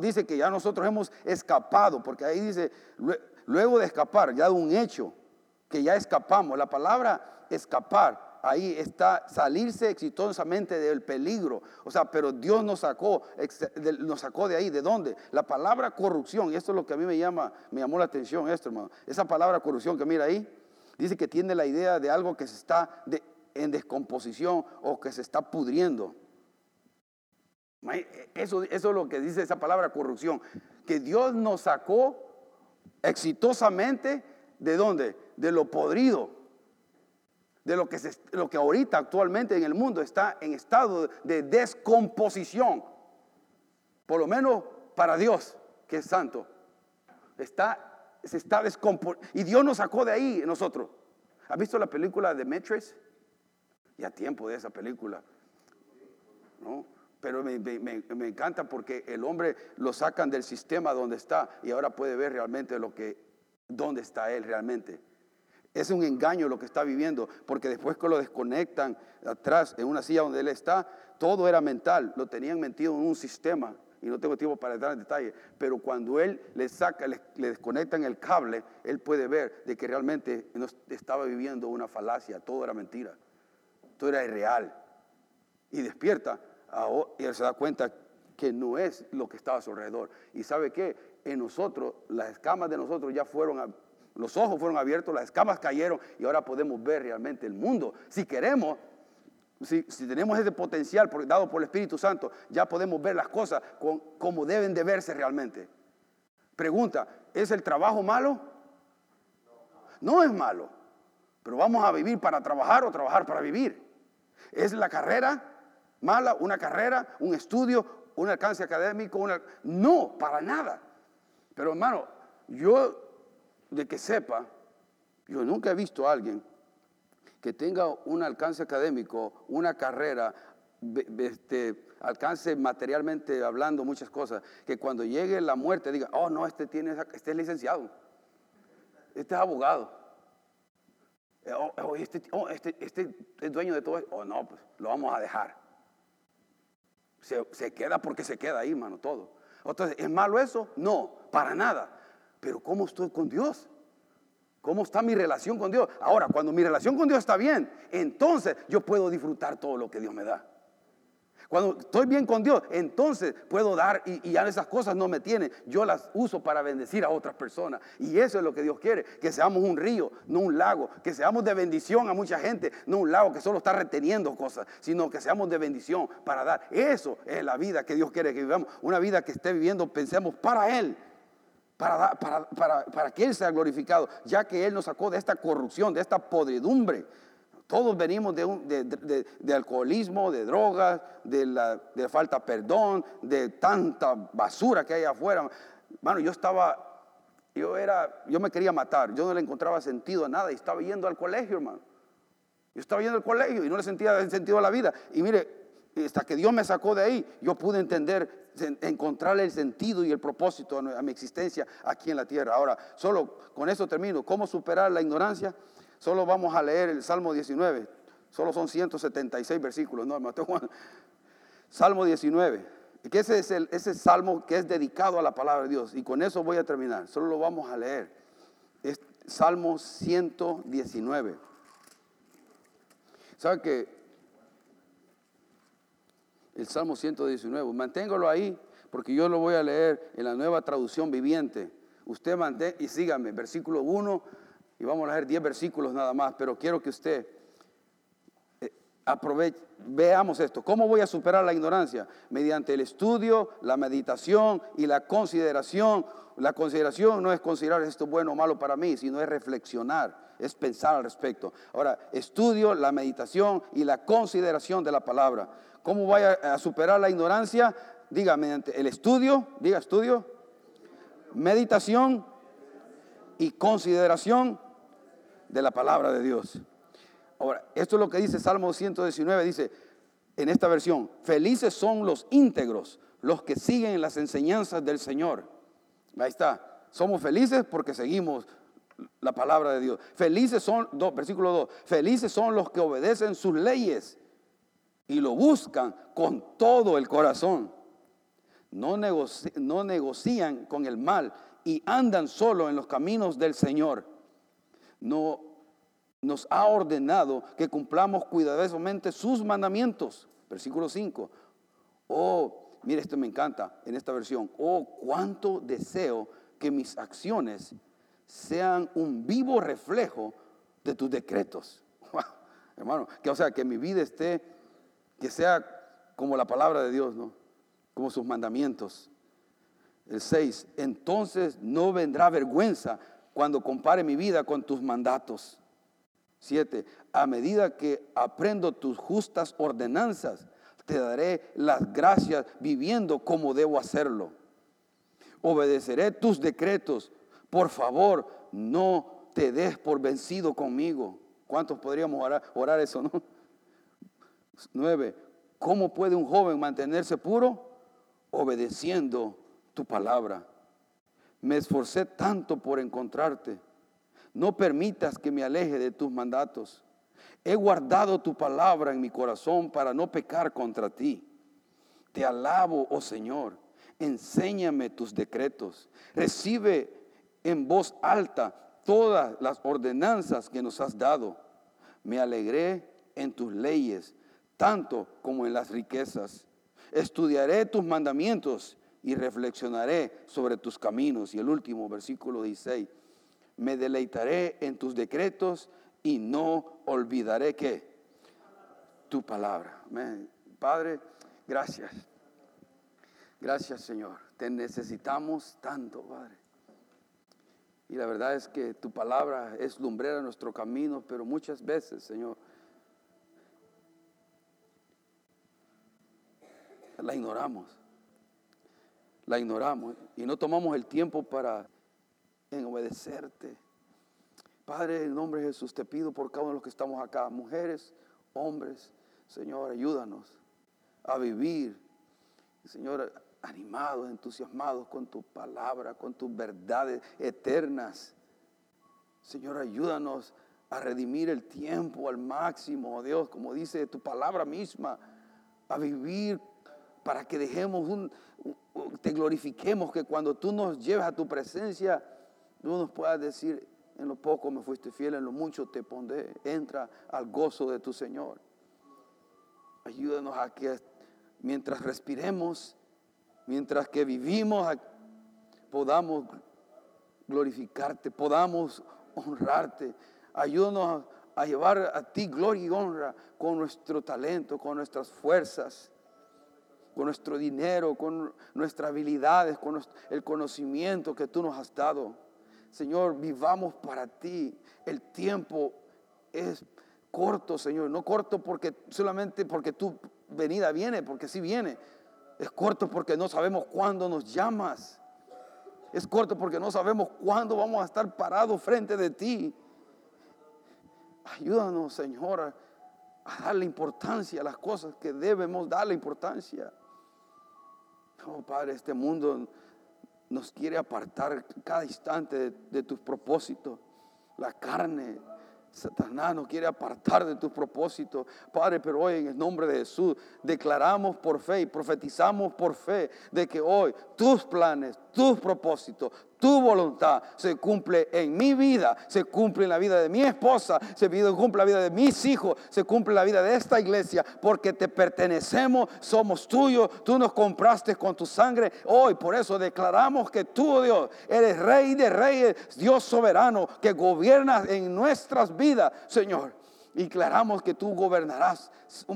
dice que ya nosotros hemos escapado, porque ahí dice, luego de escapar, ya de un hecho, que ya escapamos. La palabra escapar ahí está salirse exitosamente del peligro. O sea, pero Dios nos sacó, nos sacó de ahí. ¿De dónde? La palabra corrupción, y esto es lo que a mí me llama, me llamó la atención esto, hermano. Esa palabra corrupción que mira ahí, dice que tiene la idea de algo que se está en descomposición o que se está pudriendo. Eso, eso es lo que dice esa palabra corrupción. Que Dios nos sacó exitosamente de dónde? De lo podrido de lo que, lo que ahorita actualmente en el mundo está en estado de descomposición. Por lo menos para Dios, que es santo. Está, se está descomponiendo. Y Dios nos sacó de ahí nosotros. ¿Has visto la película de Matrix? Ya tiempo de esa película. ¿No? Pero me, me, encanta porque el hombre lo sacan del sistema donde está y ahora puede ver realmente lo que, dónde está él realmente. Es un engaño lo que está viviendo, porque después que lo desconectan atrás en una silla donde él está, todo era mental, lo tenían metido en un sistema, y no tengo tiempo para entrar en detalle, pero cuando él le saca, le, desconectan el cable, él puede ver de que realmente no estaba viviendo una falacia, todo era mentira, todo era irreal. Y despierta, y él se da cuenta que no es lo que estaba a su alrededor. Y sabe que en nosotros, las escamas de nosotros ya fueron los ojos fueron abiertos, las escamas cayeron y ahora podemos ver realmente el mundo. Si queremos, si, tenemos ese potencial dado por el Espíritu Santo, ya podemos ver las cosas como deben de verse realmente. Pregunta, ¿es el trabajo malo? No es malo, pero vamos a vivir para trabajar o trabajar para vivir. ¿Es la carrera mala? ¿Una carrera? ¿Un estudio? ¿Un alcance académico? Una... No, para nada. Pero hermano, yo de que sepa, yo nunca he visto a alguien que tenga un alcance académico, una carrera, este, alcance materialmente hablando muchas cosas, que cuando llegue la muerte diga, oh no, este, tiene, este es licenciado, este es abogado, eh, oh, oh, este, oh, este, este, es dueño de todo esto, oh no, pues lo vamos a dejar. Se, queda porque se queda ahí, mano, todo. Entonces, ¿es malo eso? No, para nada pero ¿cómo estoy con Dios? ¿Cómo está mi relación con Dios? Ahora, cuando mi relación con Dios está bien, entonces yo puedo disfrutar todo lo que Dios me da. Cuando estoy bien con Dios, entonces puedo dar y, ya esas cosas no me tienen. Yo las uso para bendecir a otras personas. Y eso es lo que Dios quiere, que seamos un río, no un lago, que seamos de bendición a mucha gente, no un lago que solo está reteniendo cosas, sino que seamos de bendición para dar. Eso es la vida que Dios quiere que vivamos, una vida que esté viviendo, pensemos para Él para, que Él sea glorificado, ya que Él nos sacó de esta corrupción, de esta podredumbre. Todos venimos de, alcoholismo, de drogas, de falta de perdón, de tanta basura que hay afuera. Bueno, yo estaba, yo era, yo me quería matar, yo no le encontraba sentido a nada y estaba yendo al colegio, hermano. Yo estaba yendo al colegio y no le sentía sentido a la vida. Y mire, hasta que Dios me sacó de ahí, yo pude entender, encontrar el sentido y el propósito a mi existencia aquí en la tierra. Ahora, solo con eso termino. ¿Cómo superar la ignorancia? Solo vamos a leer el Salmo 19. Solo son 176 versículos, ¿no? Salmo 19. Que ese es el, ese salmo que es dedicado a la palabra de Dios. Y con eso voy a terminar. Solo lo vamos a leer. Es Salmo 119. ¿Sabe que el Salmo 119. Manténgalo ahí porque yo lo voy a leer en la nueva traducción viviente. Usted mantenga y sígame, versículo 1, y vamos a leer 10 versículos nada más, pero quiero que usted eh, veamos esto. ¿Cómo voy a superar la ignorancia? Mediante el estudio, la meditación y la consideración. La consideración no es considerar esto bueno o malo para mí, sino es reflexionar, es pensar al respecto. Ahora, estudio, la meditación y la consideración de la palabra. ¿Cómo voy a, superar la ignorancia? Diga, mediante el estudio, diga estudio, meditación y consideración de la palabra de Dios. Ahora, esto es lo que dice Salmo 119, dice en esta versión, felices son los íntegros, los que siguen las enseñanzas del Señor. Ahí está, somos felices porque seguimos la palabra de Dios. Felices son, versículo 2, felices son los que obedecen sus leyes y lo buscan con todo el corazón. No, no negocian con el mal y andan solo en los caminos del Señor. No, nos ha ordenado que cumplamos cuidadosamente sus mandamientos. Versículo 5. Oh, mire, esto me encanta en esta versión. Oh, cuánto deseo que mis acciones sean un vivo reflejo de tus decretos. hermano, que o sea, que mi vida esté, que sea como la palabra de Dios, ¿no? Como sus mandamientos. El 6, entonces no vendrá vergüenza cuando compare mi vida con tus mandatos. 7. A medida que aprendo tus justas ordenanzas, te daré las gracias viviendo como debo hacerlo. Obedeceré tus decretos. Por favor, no te des por vencido conmigo. ¿Cuántos podríamos orar, eso, no? 9. ¿Cómo puede un joven mantenerse puro? Obedeciendo tu palabra. Me esforcé tanto por encontrarte no permitas que me aleje de tus mandatos. He guardado tu palabra en mi corazón para no pecar contra ti. Te alabo, oh Señor. Enséñame tus decretos. Recibe en voz alta todas las ordenanzas que nos has dado. Me alegré en tus leyes, tanto como en las riquezas. Estudiaré tus mandamientos y reflexionaré sobre tus caminos. Y el último versículo 16 me deleitaré en tus decretos y no olvidaré que tu palabra. Padre, gracias. Gracias, Señor. Te necesitamos tanto, Padre. Y la verdad es que tu palabra es lumbrera en nuestro camino, pero muchas veces, Señor, la ignoramos. La ignoramos y no tomamos el tiempo para en obedecerte. Padre, en nombre de Jesús, te pido por cada uno de los que estamos acá, mujeres, hombres, Señor, ayúdanos a vivir, Señor, animados, entusiasmados con tu palabra, con tus verdades eternas. Señor, ayúdanos a redimir el tiempo al máximo, oh Dios, como dice tu palabra misma, a vivir para que dejemos un, te glorifiquemos, que cuando tú nos lleves a tu presencia, no nos puedas decir, en lo poco me fuiste fiel, en lo mucho te pondré. Entra al gozo de tu Señor. Ayúdanos a que mientras respiremos, mientras que vivimos, podamos glorificarte, podamos honrarte. Ayúdanos a, llevar a ti gloria y honra con nuestro talento, con nuestras fuerzas con nuestro dinero, con nuestras habilidades, con el conocimiento que tú nos has dado. Señor, vivamos para ti. El tiempo es corto, Señor. No corto porque solamente porque tu venida viene, porque sí viene. Es corto porque no sabemos cuándo nos llamas. Es corto porque no sabemos cuándo vamos a estar parados frente de ti. Ayúdanos, Señor, a, darle importancia a las cosas que debemos darle importancia. Oh, Padre, este mundo nos quiere apartar cada instante de, tus propósitos. La carne, Satanás nos quiere apartar de tus propósitos. Padre, pero hoy en el nombre de Jesús declaramos por fe y profetizamos por fe de que hoy tus planes, tus propósitos, tu voluntad se cumple en mi vida, se cumple en la vida de mi esposa, se cumple la vida de mis hijos, se cumple la vida de esta iglesia, porque te pertenecemos, somos tuyos, tú nos compraste con tu sangre. Hoy por eso declaramos que tú, oh Dios, eres rey de reyes, Dios soberano, que gobiernas en nuestras vidas, Señor. Y declaramos que tú gobernarás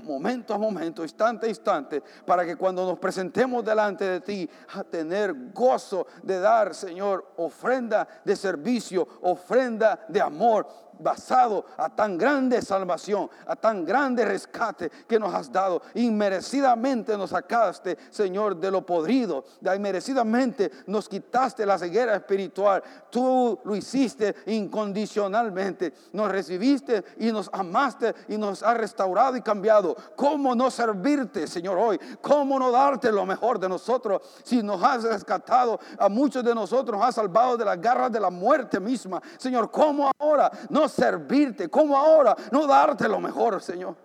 momento a momento, instante a instante, para que cuando nos presentemos delante de ti, a tener gozo de dar, Señor, ofrenda de servicio, ofrenda de amor, basado a tan grande salvación, a tan grande rescate que nos has dado. Inmerecidamente nos sacaste, Señor, de lo podrido. Inmerecidamente nos quitaste la ceguera espiritual. Tú lo hiciste incondicionalmente. Nos recibiste y nos amaste y nos has restaurado y cambiado. ¿Cómo no servirte, Señor, hoy? ¿Cómo no darte lo mejor de nosotros si nos has rescatado? A muchos de nosotros nos has salvado de las garras de la muerte misma. Señor, ¿cómo ahora no servirte, como ahora no darte lo mejor, Señor.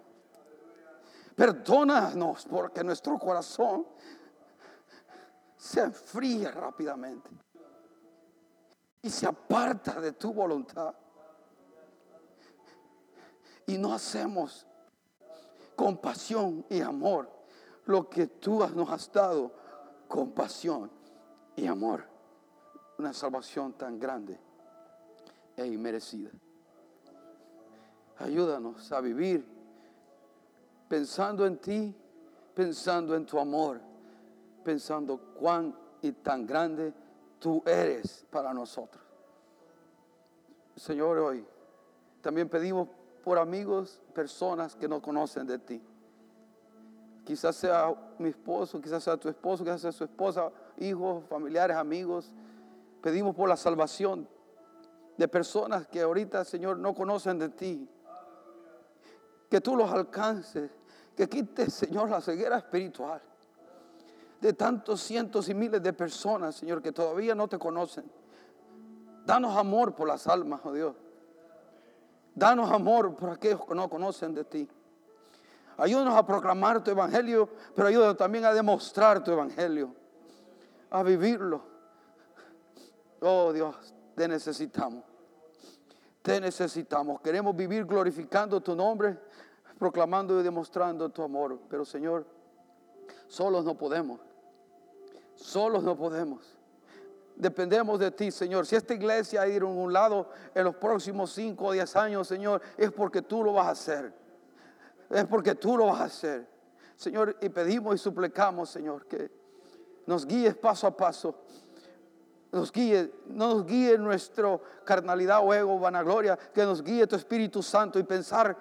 Perdónanos porque nuestro corazón se enfría rápidamente y se aparta de tu voluntad. y no hacemos con pasión y amor lo que tú nos has dado con pasión y amor. Una salvación tan grande e inmerecida. Ayúdanos a vivir pensando en ti, pensando en tu amor, pensando cuán y tan grande tú eres para nosotros. Señor, hoy también pedimos por amigos, personas que no conocen de ti. Quizás sea mi esposo, quizás sea tu esposo, quizás sea su esposa, hijos, familiares, amigos. Pedimos por la salvación de personas que ahorita, Señor, no conocen de ti. Que tú los alcances, que quites, Señor, la ceguera espiritual de tantos cientos y miles de personas, Señor, que todavía no te conocen. Danos amor por las almas, oh Dios. Danos amor por aquellos que no conocen de ti. Ayúdanos a proclamar tu evangelio, pero ayúdanos también a demostrar tu evangelio, a vivirlo. Oh Dios, te necesitamos. Te necesitamos. Queremos vivir glorificando tu nombre, proclamando y demostrando tu amor. Pero Señor, solos no podemos. Solos no podemos. Dependemos de ti, Señor. Si esta iglesia ir a un lado en los próximos 5 o 10 años, Señor, es porque tú lo vas a hacer. Es porque tú lo vas a hacer. Señor, y pedimos y suplicamos, Señor, que nos guíes paso a paso. Nos guíe, no nos guíe nuestra carnalidad o ego, vanagloria, que nos guíe tu Espíritu Santo y pensar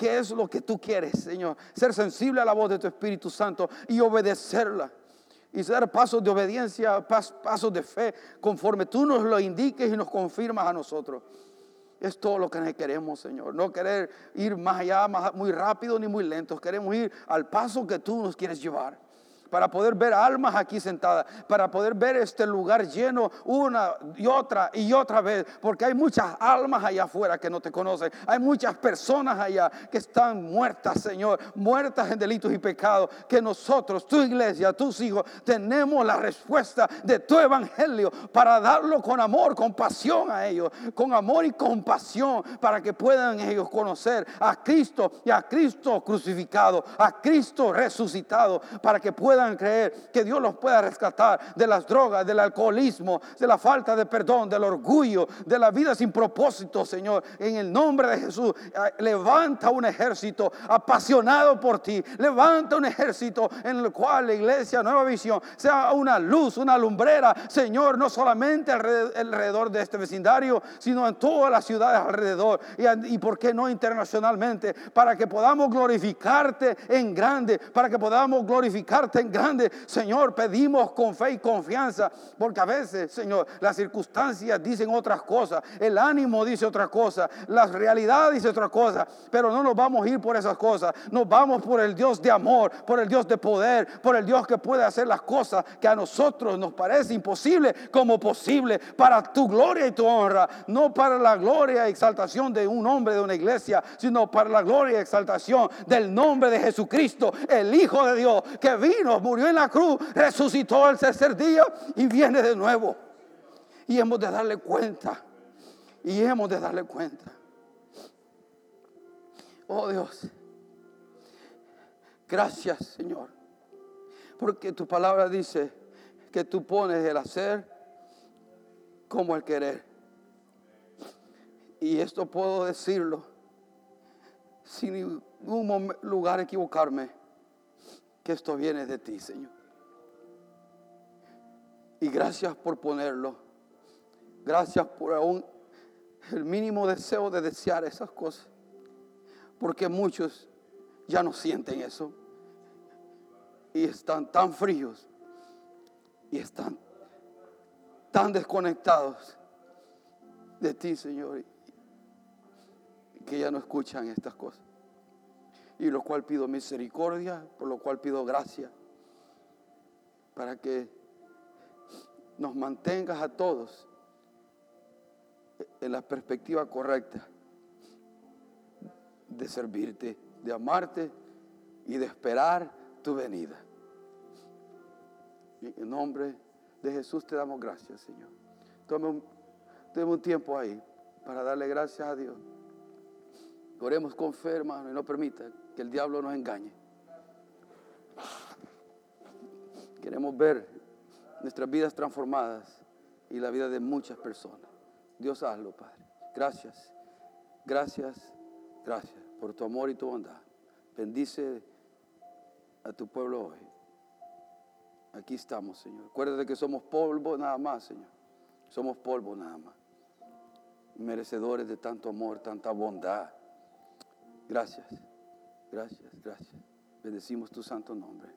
qué es lo que tú quieres, Señor. Ser sensible a la voz de tu Espíritu Santo y obedecerla y dar pasos de obediencia, pasos de fe, conforme tú nos lo indiques y nos confirmas a nosotros. Es todo lo que queremos, Señor. No querer ir más allá, muy rápido ni muy lento. Queremos ir al paso que tú nos quieres llevar para poder ver almas aquí sentadas, para poder ver este lugar lleno una y otra y otra vez, porque hay muchas almas allá afuera que no te conocen, hay muchas personas allá que están muertas, Señor, muertas en delitos y pecados, que nosotros, tu iglesia, tus hijos, tenemos la respuesta de tu evangelio para darlo con amor, con pasión a ellos, con amor y compasión, para que puedan ellos conocer a Cristo y a Cristo crucificado, a Cristo resucitado, para que puedan creer que Dios los pueda rescatar de las drogas, del alcoholismo, de la falta de perdón, del orgullo, de la vida sin propósito, Señor. En el nombre de Jesús, eh, levanta un ejército apasionado por ti. Levanta un ejército en el cual la iglesia Nueva Visión sea una luz, una lumbrera, Señor, no solamente alrededor de este vecindario, sino en todas las ciudades alrededor. Y, y por qué no internacionalmente, para que podamos glorificarte en grande, para que podamos glorificarte en grande, Señor, pedimos con fe y confianza, porque a veces, Señor, las circunstancias dicen otras cosas, el ánimo dice otra cosa, la realidad dice otra cosa, pero no nos vamos a ir por esas cosas, nos vamos por el Dios de amor, por el Dios de poder, por el Dios que puede hacer las cosas que a nosotros nos parece imposible como posible para tu gloria y tu honra, no para la gloria y exaltación de un hombre de una iglesia, sino para la gloria y exaltación del nombre de Jesucristo, el Hijo de Dios, que vino murió en la cruz, resucitó al tercer día y viene de nuevo. Y hemos de darle cuenta. Y hemos de darle cuenta. Oh Dios. Gracias Señor. Porque tu palabra dice que tú pones el hacer como el querer. Y esto puedo decirlo sin ningún lugar equivocarme que esto viene de ti, Señor. Y gracias por ponerlo. Gracias por aún el mínimo deseo de desear esas cosas. Porque muchos ya no sienten eso. Y están tan fríos. Y están tan desconectados de ti, Señor. Que ya no escuchan estas cosas y lo cual pido misericordia, por lo cual pido gracia, para que nos mantengas a todos en la perspectiva correcta de servirte, de amarte y de esperar tu venida. En nombre de Jesús te damos gracias, Señor. Tome un, un tiempo ahí para darle gracias a Dios Oremos con fe, hermano, y no permita que el diablo nos engañe. Queremos ver nuestras vidas transformadas y la vida de muchas personas. Dios hazlo, Padre. Gracias, gracias, gracias por tu amor y tu bondad. Bendice a tu pueblo hoy. Aquí estamos, Señor. Acuérdate que somos polvo nada más, Señor. Somos polvo nada más. Merecedores de tanto amor, tanta bondad. Gracias, gracias, gracias. Bendecimos tu santo nombre.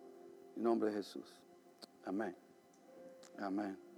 En nombre de Jesús. Amén. Amén.